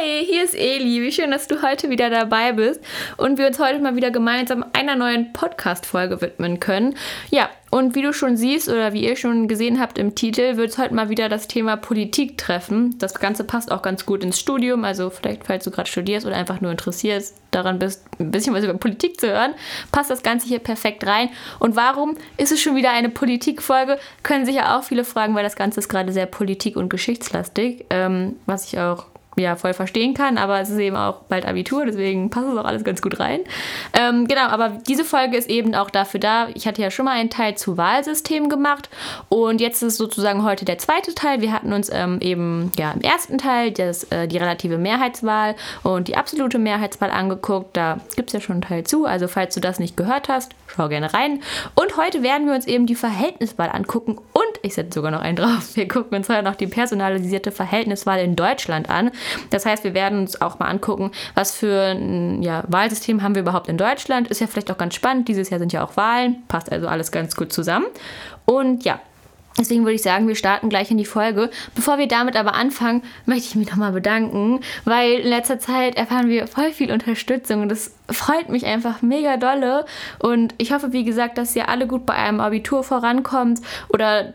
Hi, hier ist Eli. Wie schön, dass du heute wieder dabei bist und wir uns heute mal wieder gemeinsam einer neuen Podcast-Folge widmen können. Ja, und wie du schon siehst oder wie ihr schon gesehen habt im Titel, wird es heute mal wieder das Thema Politik treffen. Das Ganze passt auch ganz gut ins Studium, also vielleicht, falls du gerade studierst oder einfach nur interessiert daran bist, ein bisschen was über Politik zu hören, passt das Ganze hier perfekt rein. Und warum ist es schon wieder eine Politikfolge? Können sich ja auch viele fragen, weil das Ganze ist gerade sehr politik- und geschichtslastig, ähm, was ich auch ja voll verstehen kann, aber es ist eben auch bald Abitur, deswegen passt es auch alles ganz gut rein. Ähm, genau, aber diese Folge ist eben auch dafür da. Ich hatte ja schon mal einen Teil zu Wahlsystemen gemacht und jetzt ist sozusagen heute der zweite Teil. Wir hatten uns ähm, eben ja im ersten Teil das, äh, die relative Mehrheitswahl und die absolute Mehrheitswahl angeguckt. Da gibt es ja schon einen Teil zu, also falls du das nicht gehört hast, schau gerne rein. Und heute werden wir uns eben die Verhältniswahl angucken und ich setze sogar noch einen drauf. Wir gucken uns heute noch die personalisierte Verhältniswahl in Deutschland an. Das heißt, wir werden uns auch mal angucken, was für ein ja, Wahlsystem haben wir überhaupt in Deutschland. Ist ja vielleicht auch ganz spannend. Dieses Jahr sind ja auch Wahlen. Passt also alles ganz gut zusammen. Und ja, Deswegen würde ich sagen, wir starten gleich in die Folge. Bevor wir damit aber anfangen, möchte ich mich nochmal bedanken, weil in letzter Zeit erfahren wir voll viel Unterstützung und das freut mich einfach mega dolle. Und ich hoffe, wie gesagt, dass ihr alle gut bei einem Abitur vorankommt oder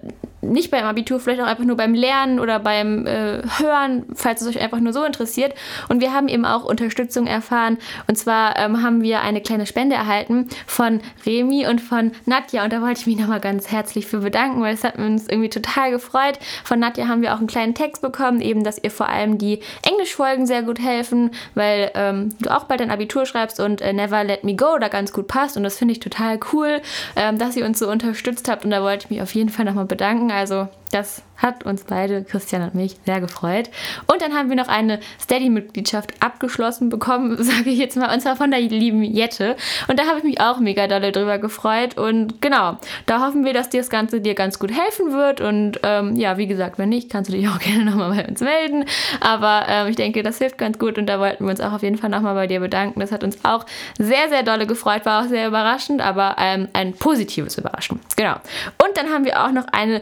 nicht beim Abitur, vielleicht auch einfach nur beim Lernen oder beim äh, Hören, falls es euch einfach nur so interessiert. Und wir haben eben auch Unterstützung erfahren. Und zwar ähm, haben wir eine kleine Spende erhalten von Remi und von Nadja. Und da wollte ich mich nochmal ganz herzlich für bedanken, weil es hat uns irgendwie total gefreut. Von Nadja haben wir auch einen kleinen Text bekommen, eben, dass ihr vor allem die Englischfolgen sehr gut helfen, weil ähm, du auch bald dein Abitur schreibst und äh, Never Let Me Go da ganz gut passt. Und das finde ich total cool, ähm, dass ihr uns so unterstützt habt. Und da wollte ich mich auf jeden Fall nochmal bedanken. Also das hat uns beide, Christian und mich, sehr gefreut. Und dann haben wir noch eine Steady-Mitgliedschaft abgeschlossen bekommen, sage ich jetzt mal, und zwar von der lieben Jette. Und da habe ich mich auch mega dolle drüber gefreut. Und genau, da hoffen wir, dass dir das Ganze dir ganz gut helfen wird. Und ähm, ja, wie gesagt, wenn nicht, kannst du dich auch gerne nochmal bei uns melden. Aber ähm, ich denke, das hilft ganz gut und da wollten wir uns auch auf jeden Fall nochmal bei dir bedanken. Das hat uns auch sehr, sehr dolle gefreut, war auch sehr überraschend, aber ähm, ein positives Überraschen. Genau. Und dann haben wir auch noch eine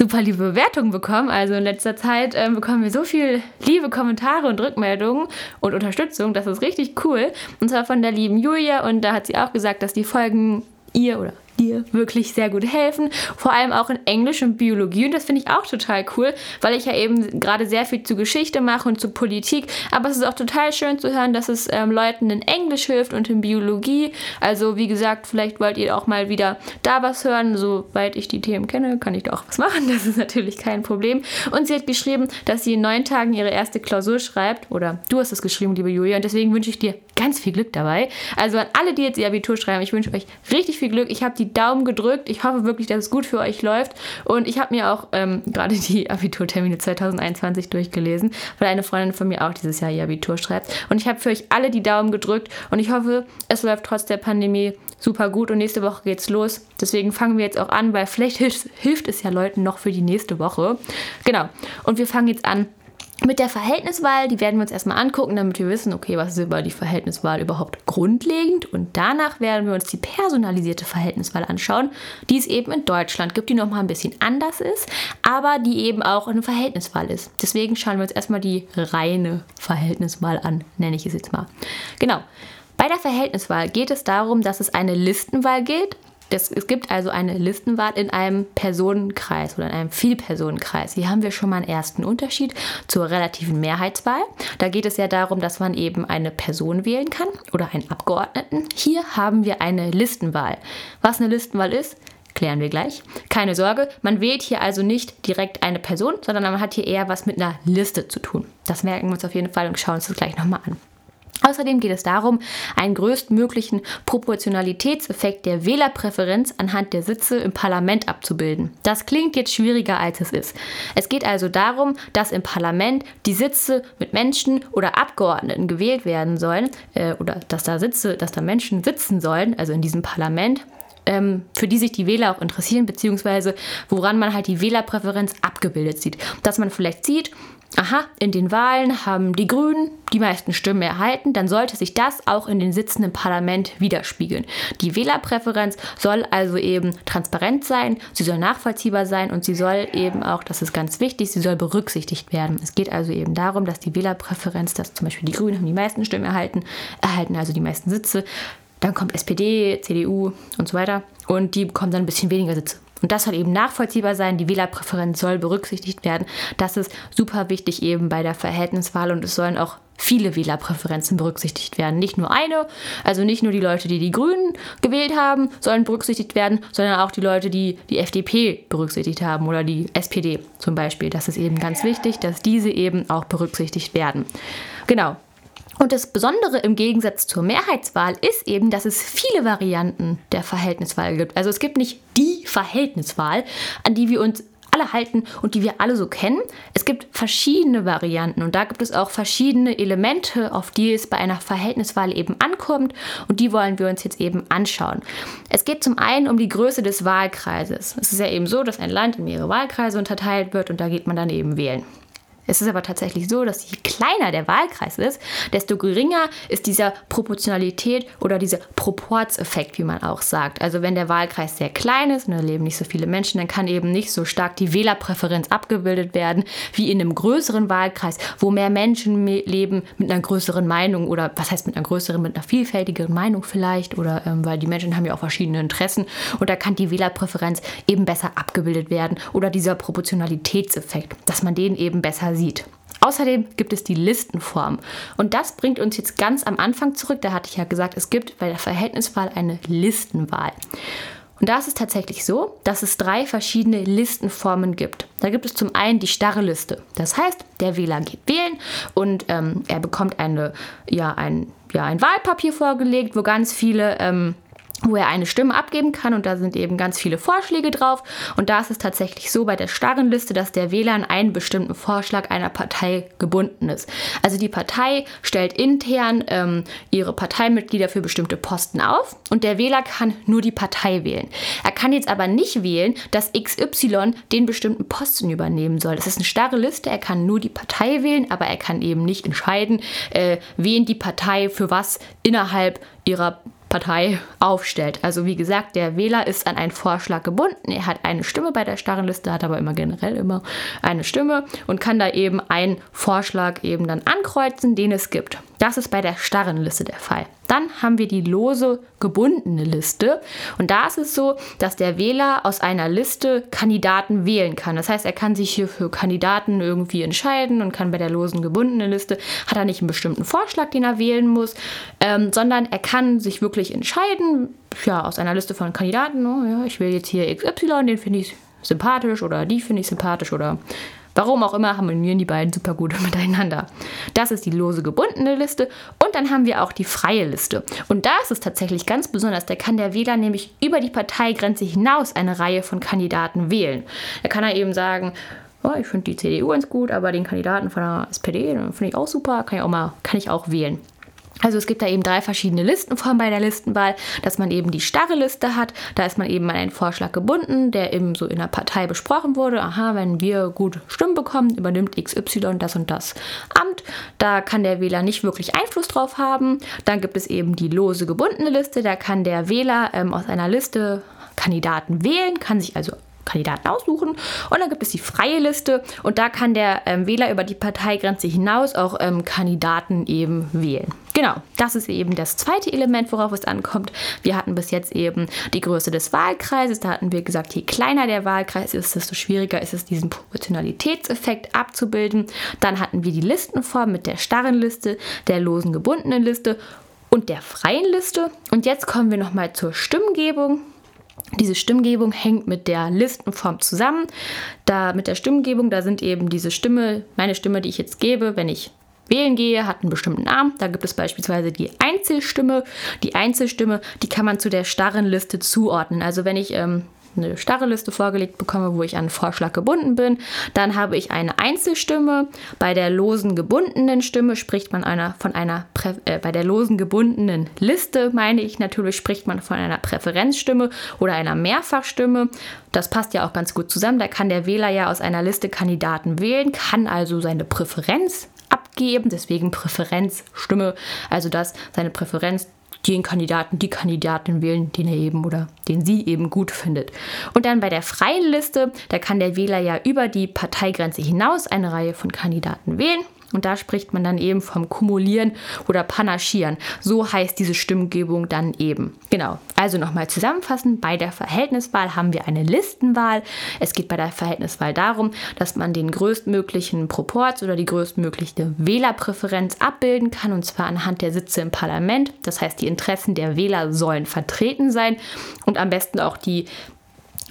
super liebe Bewertungen bekommen. Also in letzter Zeit äh, bekommen wir so viel liebe Kommentare und Rückmeldungen und Unterstützung. Das ist richtig cool. Und zwar von der lieben Julia. Und da hat sie auch gesagt, dass die Folgen ihr oder dir wirklich sehr gut helfen. Vor allem auch in Englisch und Biologie. Und das finde ich auch total cool, weil ich ja eben gerade sehr viel zu Geschichte mache und zu Politik. Aber es ist auch total schön zu hören, dass es ähm, Leuten in Englisch hilft und in Biologie. Also wie gesagt, vielleicht wollt ihr auch mal wieder da was hören. Soweit ich die Themen kenne, kann ich da auch was machen. Das ist natürlich kein Problem. Und sie hat geschrieben, dass sie in neun Tagen ihre erste Klausur schreibt. Oder du hast es geschrieben, liebe Julia. Und deswegen wünsche ich dir ganz viel Glück dabei. Also an alle, die jetzt ihr Abitur schreiben, ich wünsche euch richtig viel Glück. Ich habe die Daumen gedrückt. Ich hoffe wirklich, dass es gut für euch läuft. Und ich habe mir auch ähm, gerade die Abiturtermine 2021 durchgelesen, weil eine Freundin von mir auch dieses Jahr ihr Abitur schreibt. Und ich habe für euch alle die Daumen gedrückt. Und ich hoffe, es läuft trotz der Pandemie super gut. Und nächste Woche geht's los. Deswegen fangen wir jetzt auch an, weil vielleicht hilft, hilft es ja Leuten noch für die nächste Woche. Genau. Und wir fangen jetzt an mit der Verhältniswahl, die werden wir uns erstmal angucken, damit wir wissen, okay, was ist über die Verhältniswahl überhaupt grundlegend. Und danach werden wir uns die personalisierte Verhältniswahl anschauen, die es eben in Deutschland gibt, die nochmal ein bisschen anders ist, aber die eben auch eine Verhältniswahl ist. Deswegen schauen wir uns erstmal die reine Verhältniswahl an, nenne ich es jetzt mal. Genau. Bei der Verhältniswahl geht es darum, dass es eine Listenwahl gilt, das, es gibt also eine Listenwahl in einem Personenkreis oder in einem Vielpersonenkreis. Hier haben wir schon mal einen ersten Unterschied zur relativen Mehrheitswahl. Da geht es ja darum, dass man eben eine Person wählen kann oder einen Abgeordneten. Hier haben wir eine Listenwahl. Was eine Listenwahl ist, klären wir gleich. Keine Sorge, man wählt hier also nicht direkt eine Person, sondern man hat hier eher was mit einer Liste zu tun. Das merken wir uns auf jeden Fall und schauen uns das gleich nochmal an. Außerdem geht es darum, einen größtmöglichen Proportionalitätseffekt der Wählerpräferenz anhand der Sitze im Parlament abzubilden. Das klingt jetzt schwieriger, als es ist. Es geht also darum, dass im Parlament die Sitze mit Menschen oder Abgeordneten gewählt werden sollen äh, oder dass da Sitze, dass da Menschen sitzen sollen, also in diesem Parlament, ähm, für die sich die Wähler auch interessieren, beziehungsweise woran man halt die Wählerpräferenz abgebildet sieht. Dass man vielleicht sieht, aha, in den Wahlen haben die Grünen die meisten Stimmen erhalten, dann sollte sich das auch in den Sitzen im Parlament widerspiegeln. Die Wählerpräferenz soll also eben transparent sein, sie soll nachvollziehbar sein und sie soll eben auch, das ist ganz wichtig, sie soll berücksichtigt werden. Es geht also eben darum, dass die Wählerpräferenz, dass zum Beispiel die Grünen haben die meisten Stimmen erhalten, erhalten also die meisten Sitze, dann kommt SPD, CDU und so weiter und die bekommen dann ein bisschen weniger Sitze. Und das soll eben nachvollziehbar sein. Die Wählerpräferenz soll berücksichtigt werden. Das ist super wichtig eben bei der Verhältniswahl und es sollen auch viele Wählerpräferenzen berücksichtigt werden. Nicht nur eine, also nicht nur die Leute, die die Grünen gewählt haben, sollen berücksichtigt werden, sondern auch die Leute, die die FDP berücksichtigt haben oder die SPD zum Beispiel. Das ist eben ganz wichtig, dass diese eben auch berücksichtigt werden. Genau, und das Besondere im Gegensatz zur Mehrheitswahl ist eben, dass es viele Varianten der Verhältniswahl gibt. Also es gibt nicht die Verhältniswahl, an die wir uns alle halten und die wir alle so kennen. Es gibt verschiedene Varianten und da gibt es auch verschiedene Elemente, auf die es bei einer Verhältniswahl eben ankommt und die wollen wir uns jetzt eben anschauen. Es geht zum einen um die Größe des Wahlkreises. Es ist ja eben so, dass ein Land in mehrere Wahlkreise unterteilt wird und da geht man dann eben wählen. Es ist aber tatsächlich so, dass je kleiner der Wahlkreis ist, desto geringer ist dieser Proportionalität oder dieser Proportseffekt, wie man auch sagt. Also wenn der Wahlkreis sehr klein ist und da leben nicht so viele Menschen, dann kann eben nicht so stark die Wählerpräferenz abgebildet werden wie in einem größeren Wahlkreis, wo mehr Menschen leben mit einer größeren Meinung oder was heißt mit einer größeren, mit einer vielfältigeren Meinung vielleicht oder ähm, weil die Menschen haben ja auch verschiedene Interessen und da kann die Wählerpräferenz eben besser abgebildet werden oder dieser Proportionalitätseffekt, dass man den eben besser sieht sieht. Außerdem gibt es die Listenform. Und das bringt uns jetzt ganz am Anfang zurück. Da hatte ich ja gesagt, es gibt bei der Verhältniswahl eine Listenwahl. Und da ist es tatsächlich so, dass es drei verschiedene Listenformen gibt. Da gibt es zum einen die starre Liste. Das heißt, der Wähler geht wählen und ähm, er bekommt eine, ja, ein, ja, ein Wahlpapier vorgelegt, wo ganz viele ähm, wo er eine Stimme abgeben kann und da sind eben ganz viele Vorschläge drauf. Und da ist es tatsächlich so bei der starren Liste, dass der Wähler an einen bestimmten Vorschlag einer Partei gebunden ist. Also die Partei stellt intern ähm, ihre Parteimitglieder für bestimmte Posten auf und der Wähler kann nur die Partei wählen. Er kann jetzt aber nicht wählen, dass XY den bestimmten Posten übernehmen soll. Das ist eine starre Liste, er kann nur die Partei wählen, aber er kann eben nicht entscheiden, äh, wen die Partei für was innerhalb ihrer Partei aufstellt. Also wie gesagt, der Wähler ist an einen Vorschlag gebunden. Er hat eine Stimme bei der starren Liste, hat aber immer generell immer eine Stimme und kann da eben einen Vorschlag eben dann ankreuzen, den es gibt. Das ist bei der starren Liste der Fall. Dann haben wir die lose gebundene Liste. Und da ist es so, dass der Wähler aus einer Liste Kandidaten wählen kann. Das heißt, er kann sich hier für Kandidaten irgendwie entscheiden und kann bei der losen gebundenen Liste, hat er nicht einen bestimmten Vorschlag, den er wählen muss, ähm, sondern er kann sich wirklich entscheiden, ja, aus einer Liste von Kandidaten, oh, ja, ich will jetzt hier XY, den finde ich sympathisch oder die finde ich sympathisch oder Warum auch immer harmonieren die beiden super gut miteinander. Das ist die lose gebundene Liste und dann haben wir auch die freie Liste. Und da ist es tatsächlich ganz besonders, da kann der Wähler nämlich über die Parteigrenze hinaus eine Reihe von Kandidaten wählen. Da kann er eben sagen, oh, ich finde die CDU ganz gut, aber den Kandidaten von der SPD finde ich auch super, kann ich auch mal, kann ich auch wählen. Also es gibt da eben drei verschiedene Listenformen bei der Listenwahl, dass man eben die starre Liste hat, da ist man eben an einen Vorschlag gebunden, der eben so in der Partei besprochen wurde. Aha, wenn wir gut Stimmen bekommen, übernimmt XY das und das Amt. Da kann der Wähler nicht wirklich Einfluss drauf haben. Dann gibt es eben die lose gebundene Liste, da kann der Wähler ähm, aus einer Liste Kandidaten wählen, kann sich also Kandidaten aussuchen. Und dann gibt es die freie Liste und da kann der ähm, Wähler über die Parteigrenze hinaus auch ähm, Kandidaten eben wählen. Genau, das ist eben das zweite Element, worauf es ankommt. Wir hatten bis jetzt eben die Größe des Wahlkreises. Da hatten wir gesagt, je kleiner der Wahlkreis ist, desto schwieriger ist es, diesen Proportionalitätseffekt abzubilden. Dann hatten wir die Listenform mit der starren Liste, der losen gebundenen Liste und der freien Liste. Und jetzt kommen wir nochmal zur Stimmgebung. Diese Stimmgebung hängt mit der Listenform zusammen. Da mit der Stimmgebung, da sind eben diese Stimme, meine Stimme, die ich jetzt gebe, wenn ich wählen gehe, hat einen bestimmten Namen. Da gibt es beispielsweise die Einzelstimme. Die Einzelstimme, die kann man zu der starren Liste zuordnen. Also wenn ich ähm, eine starre Liste vorgelegt bekomme, wo ich an einen Vorschlag gebunden bin. Dann habe ich eine Einzelstimme. Bei der losen gebundenen Stimme spricht man einer von einer Prä äh, bei der losen gebundenen Liste meine ich natürlich spricht man von einer Präferenzstimme oder einer Mehrfachstimme. Das passt ja auch ganz gut zusammen. Da kann der Wähler ja aus einer Liste Kandidaten wählen, kann also seine Präferenz abgeben, deswegen Präferenzstimme, also dass seine Präferenz den Kandidaten, die Kandidatin wählen, den er eben oder den sie eben gut findet. Und dann bei der freien Liste, da kann der Wähler ja über die Parteigrenze hinaus eine Reihe von Kandidaten wählen. Und da spricht man dann eben vom Kumulieren oder Panaschieren. So heißt diese Stimmgebung dann eben. Genau. Also nochmal zusammenfassend, bei der Verhältniswahl haben wir eine Listenwahl. Es geht bei der Verhältniswahl darum, dass man den größtmöglichen Proporz oder die größtmögliche Wählerpräferenz abbilden kann, und zwar anhand der Sitze im Parlament. Das heißt, die Interessen der Wähler sollen vertreten sein und am besten auch die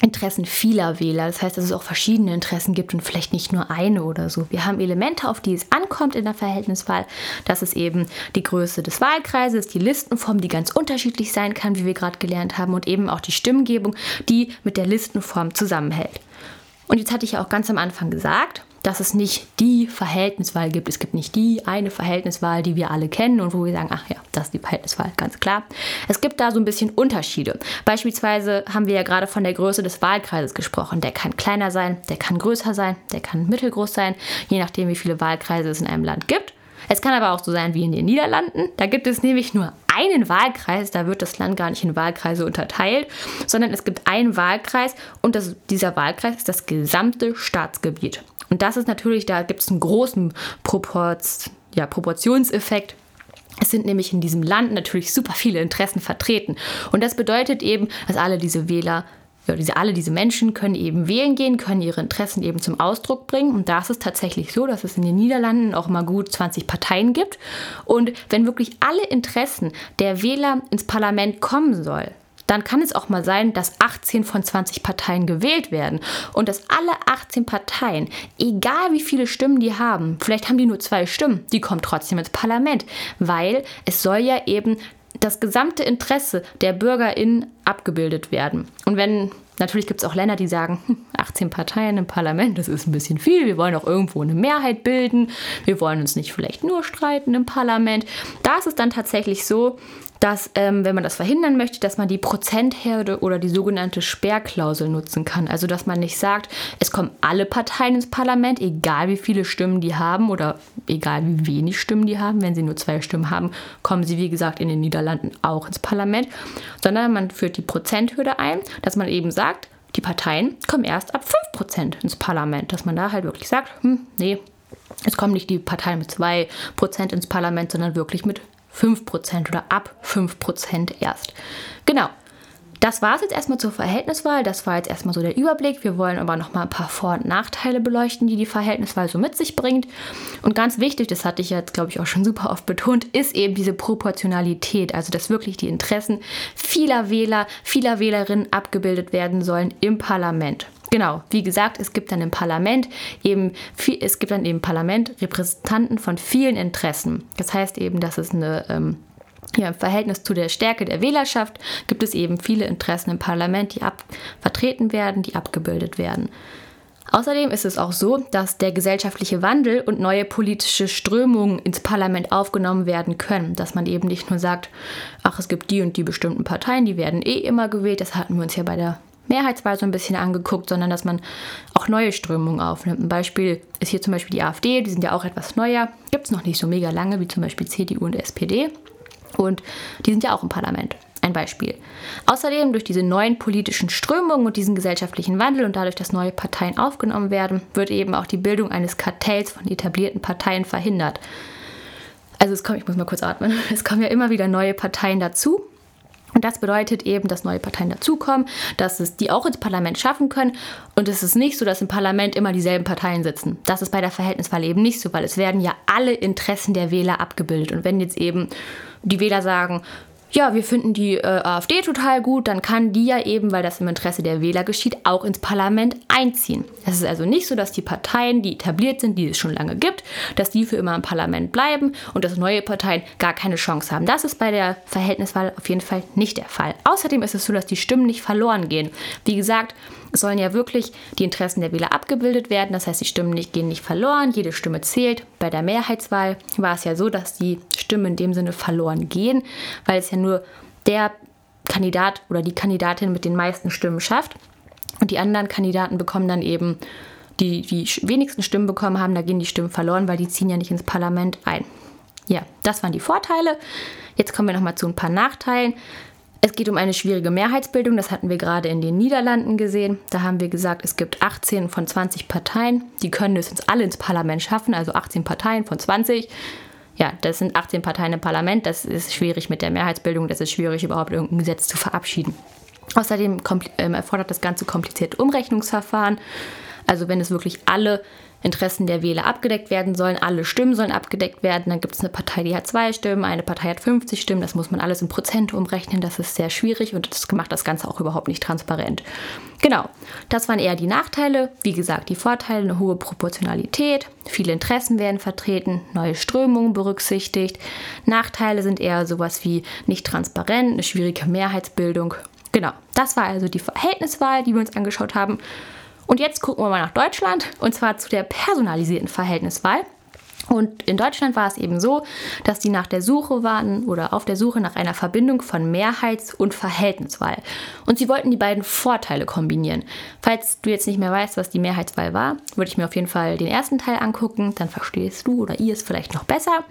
Interessen vieler Wähler. Das heißt, dass es auch verschiedene Interessen gibt und vielleicht nicht nur eine oder so. Wir haben Elemente, auf die es ankommt in der Verhältniswahl. Das ist eben die Größe des Wahlkreises, die Listenform, die ganz unterschiedlich sein kann, wie wir gerade gelernt haben, und eben auch die Stimmgebung, die mit der Listenform zusammenhält. Und jetzt hatte ich ja auch ganz am Anfang gesagt, dass es nicht die Verhältniswahl gibt. Es gibt nicht die eine Verhältniswahl, die wir alle kennen und wo wir sagen, ach ja, das ist die Verhältniswahl, ganz klar. Es gibt da so ein bisschen Unterschiede. Beispielsweise haben wir ja gerade von der Größe des Wahlkreises gesprochen. Der kann kleiner sein, der kann größer sein, der kann mittelgroß sein, je nachdem, wie viele Wahlkreise es in einem Land gibt. Es kann aber auch so sein wie in den Niederlanden. Da gibt es nämlich nur einen Wahlkreis, da wird das Land gar nicht in Wahlkreise unterteilt, sondern es gibt einen Wahlkreis und das, dieser Wahlkreis ist das gesamte Staatsgebiet. Und das ist natürlich, da gibt es einen großen Proports, ja, Proportionseffekt. Es sind nämlich in diesem Land natürlich super viele Interessen vertreten. Und das bedeutet eben, dass alle diese Wähler ja, diese, alle diese Menschen können eben wählen gehen, können ihre Interessen eben zum Ausdruck bringen. Und da ist es tatsächlich so, dass es in den Niederlanden auch mal gut 20 Parteien gibt. Und wenn wirklich alle Interessen der Wähler ins Parlament kommen soll, dann kann es auch mal sein, dass 18 von 20 Parteien gewählt werden und dass alle 18 Parteien, egal wie viele Stimmen die haben, vielleicht haben die nur zwei Stimmen, die kommen trotzdem ins Parlament, weil es soll ja eben das gesamte Interesse der BürgerInnen abgebildet werden. Und wenn Natürlich gibt es auch Länder, die sagen, 18 hm, Parteien im Parlament, das ist ein bisschen viel. Wir wollen auch irgendwo eine Mehrheit bilden. Wir wollen uns nicht vielleicht nur streiten im Parlament. Da ist es dann tatsächlich so, dass, ähm, wenn man das verhindern möchte, dass man die Prozentherde oder die sogenannte Sperrklausel nutzen kann. Also, dass man nicht sagt, es kommen alle Parteien ins Parlament, egal wie viele Stimmen die haben oder egal wie wenig Stimmen die haben. Wenn sie nur zwei Stimmen haben, kommen sie, wie gesagt, in den Niederlanden auch ins Parlament. Sondern man führt die Prozenthürde ein, dass man eben sagt, die Parteien kommen erst ab 5% ins Parlament. Dass man da halt wirklich sagt, hm, nee, es kommen nicht die Parteien mit 2% ins Parlament, sondern wirklich mit 5% oder ab 5% erst. Genau. Das war es jetzt erstmal zur Verhältniswahl. Das war jetzt erstmal so der Überblick. Wir wollen aber noch mal ein paar Vor- und Nachteile beleuchten, die die Verhältniswahl so mit sich bringt. Und ganz wichtig, das hatte ich jetzt, glaube ich, auch schon super oft betont, ist eben diese Proportionalität. Also, dass wirklich die Interessen vieler Wähler, vieler Wählerinnen abgebildet werden sollen im Parlament. Genau, wie gesagt, es gibt dann im Parlament eben viel, es gibt dann im Parlament Repräsentanten von vielen Interessen. Das heißt eben, dass es eine ähm, ja, im Verhältnis zu der Stärke der Wählerschaft gibt es eben viele Interessen im Parlament, die ab, vertreten werden, die abgebildet werden. Außerdem ist es auch so, dass der gesellschaftliche Wandel und neue politische Strömungen ins Parlament aufgenommen werden können. Dass man eben nicht nur sagt, ach, es gibt die und die bestimmten Parteien, die werden eh immer gewählt. Das hatten wir uns ja bei der Mehrheitswahl so ein bisschen angeguckt, sondern dass man auch neue Strömungen aufnimmt. Ein Beispiel ist hier zum Beispiel die AfD, die sind ja auch etwas neuer, gibt es noch nicht so mega lange wie zum Beispiel CDU und SPD. Und die sind ja auch im Parlament. Ein Beispiel. Außerdem durch diese neuen politischen Strömungen und diesen gesellschaftlichen Wandel und dadurch, dass neue Parteien aufgenommen werden, wird eben auch die Bildung eines Kartells von etablierten Parteien verhindert. Also es kommt, ich muss mal kurz atmen, es kommen ja immer wieder neue Parteien dazu und das bedeutet eben, dass neue Parteien dazukommen, dass es die auch ins Parlament schaffen können. Und es ist nicht so, dass im Parlament immer dieselben Parteien sitzen. Das ist bei der Verhältniswahl eben nicht so, weil es werden ja alle Interessen der Wähler abgebildet. Und wenn jetzt eben die Wähler sagen, ja, wir finden die äh, AfD total gut, dann kann die ja eben, weil das im Interesse der Wähler geschieht, auch ins Parlament einziehen. Es ist also nicht so, dass die Parteien, die etabliert sind, die es schon lange gibt, dass die für immer im Parlament bleiben und dass neue Parteien gar keine Chance haben. Das ist bei der Verhältniswahl auf jeden Fall nicht der Fall. Außerdem ist es so, dass die Stimmen nicht verloren gehen. Wie gesagt, es sollen ja wirklich die Interessen der Wähler abgebildet werden. Das heißt, die Stimmen nicht, gehen nicht verloren, jede Stimme zählt. Bei der Mehrheitswahl war es ja so, dass die Stimmen in dem Sinne verloren gehen, weil es ja nur der Kandidat oder die Kandidatin mit den meisten Stimmen schafft. Und die anderen Kandidaten bekommen dann eben, die die wenigsten Stimmen bekommen haben, da gehen die Stimmen verloren, weil die ziehen ja nicht ins Parlament ein. Ja, das waren die Vorteile. Jetzt kommen wir nochmal zu ein paar Nachteilen. Es geht um eine schwierige Mehrheitsbildung, das hatten wir gerade in den Niederlanden gesehen. Da haben wir gesagt, es gibt 18 von 20 Parteien, die können es uns alle ins Parlament schaffen, also 18 Parteien von 20. Ja, das sind 18 Parteien im Parlament, das ist schwierig mit der Mehrheitsbildung, das ist schwierig überhaupt irgendein Gesetz zu verabschieden. Außerdem ähm, erfordert das Ganze komplizierte Umrechnungsverfahren. Also wenn es wirklich alle Interessen der Wähler abgedeckt werden sollen. Alle Stimmen sollen abgedeckt werden. Dann gibt es eine Partei, die hat zwei Stimmen, eine Partei hat 50 Stimmen. Das muss man alles in Prozent umrechnen. Das ist sehr schwierig und das macht das Ganze auch überhaupt nicht transparent. Genau, das waren eher die Nachteile. Wie gesagt, die Vorteile, eine hohe Proportionalität, viele Interessen werden vertreten, neue Strömungen berücksichtigt. Nachteile sind eher sowas wie nicht transparent, eine schwierige Mehrheitsbildung. Genau, das war also die Verhältniswahl, die wir uns angeschaut haben. Und jetzt gucken wir mal nach Deutschland und zwar zu der personalisierten Verhältniswahl. Und in Deutschland war es eben so, dass die nach der Suche waren oder auf der Suche nach einer Verbindung von Mehrheits- und Verhältniswahl. Und sie wollten die beiden Vorteile kombinieren. Falls du jetzt nicht mehr weißt, was die Mehrheitswahl war, würde ich mir auf jeden Fall den ersten Teil angucken. Dann verstehst du oder ihr es vielleicht noch besser.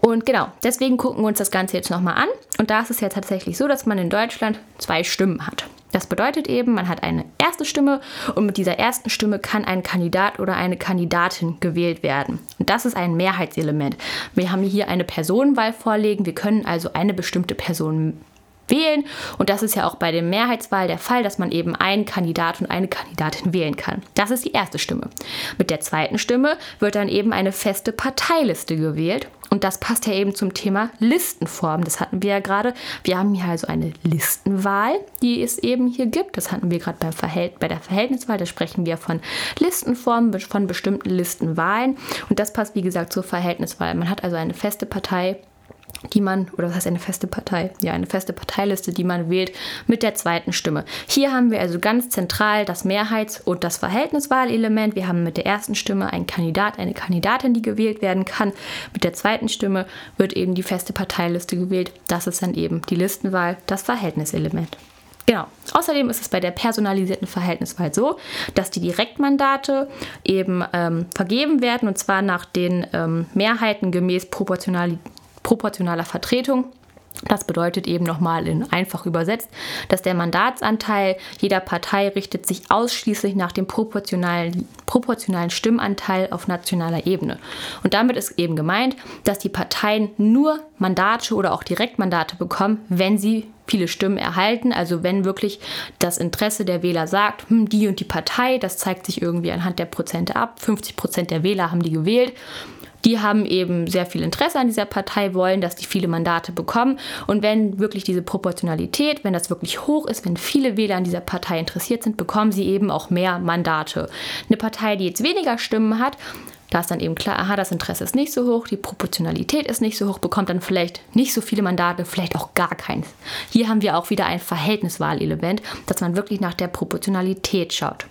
Und genau, deswegen gucken wir uns das Ganze jetzt nochmal an. Und da ist es ja tatsächlich so, dass man in Deutschland zwei Stimmen hat. Das bedeutet eben, man hat eine erste Stimme und mit dieser ersten Stimme kann ein Kandidat oder eine Kandidatin gewählt werden. Und das ist ein Mehrheitselement. Wir haben hier eine Personenwahl vorlegen. Wir können also eine bestimmte Person wählen. Und das ist ja auch bei der Mehrheitswahl der Fall, dass man eben einen Kandidat und eine Kandidatin wählen kann. Das ist die erste Stimme. Mit der zweiten Stimme wird dann eben eine feste Parteiliste gewählt. Und das passt ja eben zum Thema Listenform. Das hatten wir ja gerade. Wir haben hier also eine Listenwahl, die es eben hier gibt. Das hatten wir gerade Verhält bei der Verhältniswahl. Da sprechen wir von Listenformen, von bestimmten Listenwahlen. Und das passt, wie gesagt, zur Verhältniswahl. Man hat also eine feste Partei die man, oder was heißt eine feste Partei? Ja, eine feste Parteiliste, die man wählt mit der zweiten Stimme. Hier haben wir also ganz zentral das Mehrheits- und das Verhältniswahlelement. Wir haben mit der ersten Stimme einen Kandidat, eine Kandidatin, die gewählt werden kann. Mit der zweiten Stimme wird eben die feste Parteiliste gewählt. Das ist dann eben die Listenwahl, das Verhältniselement. Genau. Außerdem ist es bei der personalisierten Verhältniswahl so, dass die Direktmandate eben ähm, vergeben werden und zwar nach den ähm, Mehrheiten gemäß Proportionalität proportionaler Vertretung. Das bedeutet eben nochmal in einfach übersetzt, dass der Mandatsanteil jeder Partei richtet sich ausschließlich nach dem proportionalen, proportionalen Stimmanteil auf nationaler Ebene. Und damit ist eben gemeint, dass die Parteien nur Mandate oder auch Direktmandate bekommen, wenn sie viele Stimmen erhalten. Also wenn wirklich das Interesse der Wähler sagt, hm, die und die Partei, das zeigt sich irgendwie anhand der Prozente ab. 50 Prozent der Wähler haben die gewählt die haben eben sehr viel Interesse an dieser Partei, wollen, dass die viele Mandate bekommen. Und wenn wirklich diese Proportionalität, wenn das wirklich hoch ist, wenn viele Wähler an dieser Partei interessiert sind, bekommen sie eben auch mehr Mandate. Eine Partei, die jetzt weniger Stimmen hat, da ist dann eben klar, aha, das Interesse ist nicht so hoch, die Proportionalität ist nicht so hoch, bekommt dann vielleicht nicht so viele Mandate, vielleicht auch gar keins. Hier haben wir auch wieder ein Verhältniswahlelement, dass man wirklich nach der Proportionalität schaut.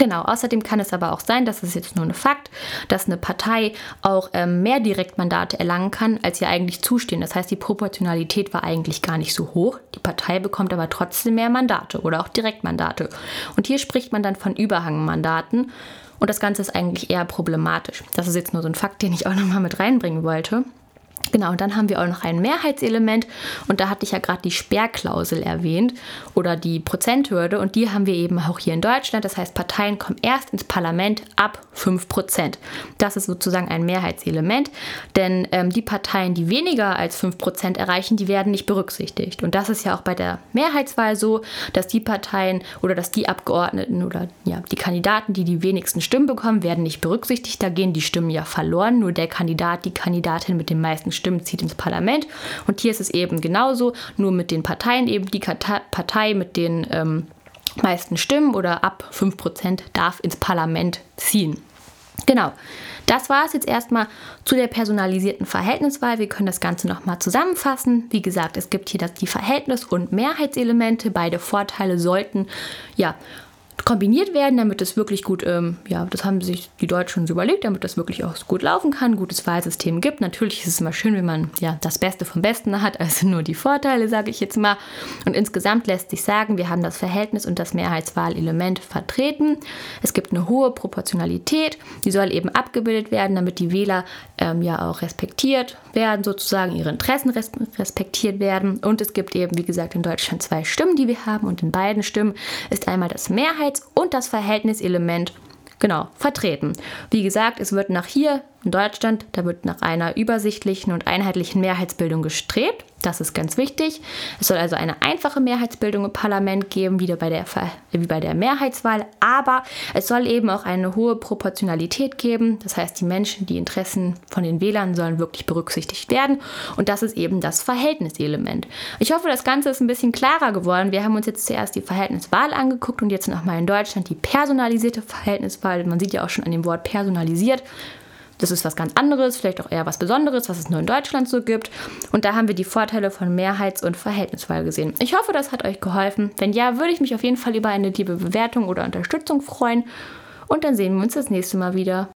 Genau, außerdem kann es aber auch sein, das ist jetzt nur ein Fakt, dass eine Partei auch ähm, mehr Direktmandate erlangen kann, als ihr eigentlich zustehen. Das heißt, die Proportionalität war eigentlich gar nicht so hoch. Die Partei bekommt aber trotzdem mehr Mandate oder auch Direktmandate. Und hier spricht man dann von Überhangmandaten. Und das Ganze ist eigentlich eher problematisch. Das ist jetzt nur so ein Fakt, den ich auch nochmal mit reinbringen wollte. Genau, und dann haben wir auch noch ein Mehrheitselement und da hatte ich ja gerade die Sperrklausel erwähnt oder die Prozenthürde und die haben wir eben auch hier in Deutschland. Das heißt, Parteien kommen erst ins Parlament ab 5%. Das ist sozusagen ein Mehrheitselement, denn ähm, die Parteien, die weniger als 5% erreichen, die werden nicht berücksichtigt. Und das ist ja auch bei der Mehrheitswahl so, dass die Parteien oder dass die Abgeordneten oder ja, die Kandidaten, die die wenigsten Stimmen bekommen, werden nicht berücksichtigt. Da gehen die Stimmen ja verloren. Nur der Kandidat, die Kandidatin mit den meisten Stimmen zieht ins Parlament. Und hier ist es eben genauso, nur mit den Parteien eben die Partei mit den ähm, meisten Stimmen oder ab 5% darf ins Parlament ziehen. Genau. Das war es jetzt erstmal zu der personalisierten Verhältniswahl. Wir können das Ganze nochmal zusammenfassen. Wie gesagt, es gibt hier das, die Verhältnis- und Mehrheitselemente. Beide Vorteile sollten ja kombiniert werden, damit es wirklich gut, ähm, ja, das haben sich die Deutschen so überlegt, damit das wirklich auch gut laufen kann, gutes Wahlsystem gibt. Natürlich ist es immer schön, wenn man ja das Beste vom Besten hat, also nur die Vorteile, sage ich jetzt mal. Und insgesamt lässt sich sagen, wir haben das Verhältnis und das Mehrheitswahlelement vertreten. Es gibt eine hohe Proportionalität, die soll eben abgebildet werden, damit die Wähler ähm, ja auch respektiert werden, sozusagen ihre Interessen res respektiert werden. Und es gibt eben, wie gesagt, in Deutschland zwei Stimmen, die wir haben und in beiden Stimmen ist einmal das Mehrheits- und das Verhältniselement genau vertreten. Wie gesagt, es wird nach hier in Deutschland, da wird nach einer übersichtlichen und einheitlichen Mehrheitsbildung gestrebt. Das ist ganz wichtig. Es soll also eine einfache Mehrheitsbildung im Parlament geben, wieder bei der, wie bei der Mehrheitswahl, aber es soll eben auch eine hohe Proportionalität geben. Das heißt, die Menschen, die Interessen von den Wählern sollen wirklich berücksichtigt werden und das ist eben das Verhältniselement. Ich hoffe, das Ganze ist ein bisschen klarer geworden. Wir haben uns jetzt zuerst die Verhältniswahl angeguckt und jetzt nochmal in Deutschland die personalisierte Verhältniswahl. Man sieht ja auch schon an dem Wort personalisiert, das ist was ganz anderes, vielleicht auch eher was Besonderes, was es nur in Deutschland so gibt. Und da haben wir die Vorteile von Mehrheits- und Verhältniswahl gesehen. Ich hoffe, das hat euch geholfen. Wenn ja, würde ich mich auf jeden Fall über eine liebe Bewertung oder Unterstützung freuen. Und dann sehen wir uns das nächste Mal wieder.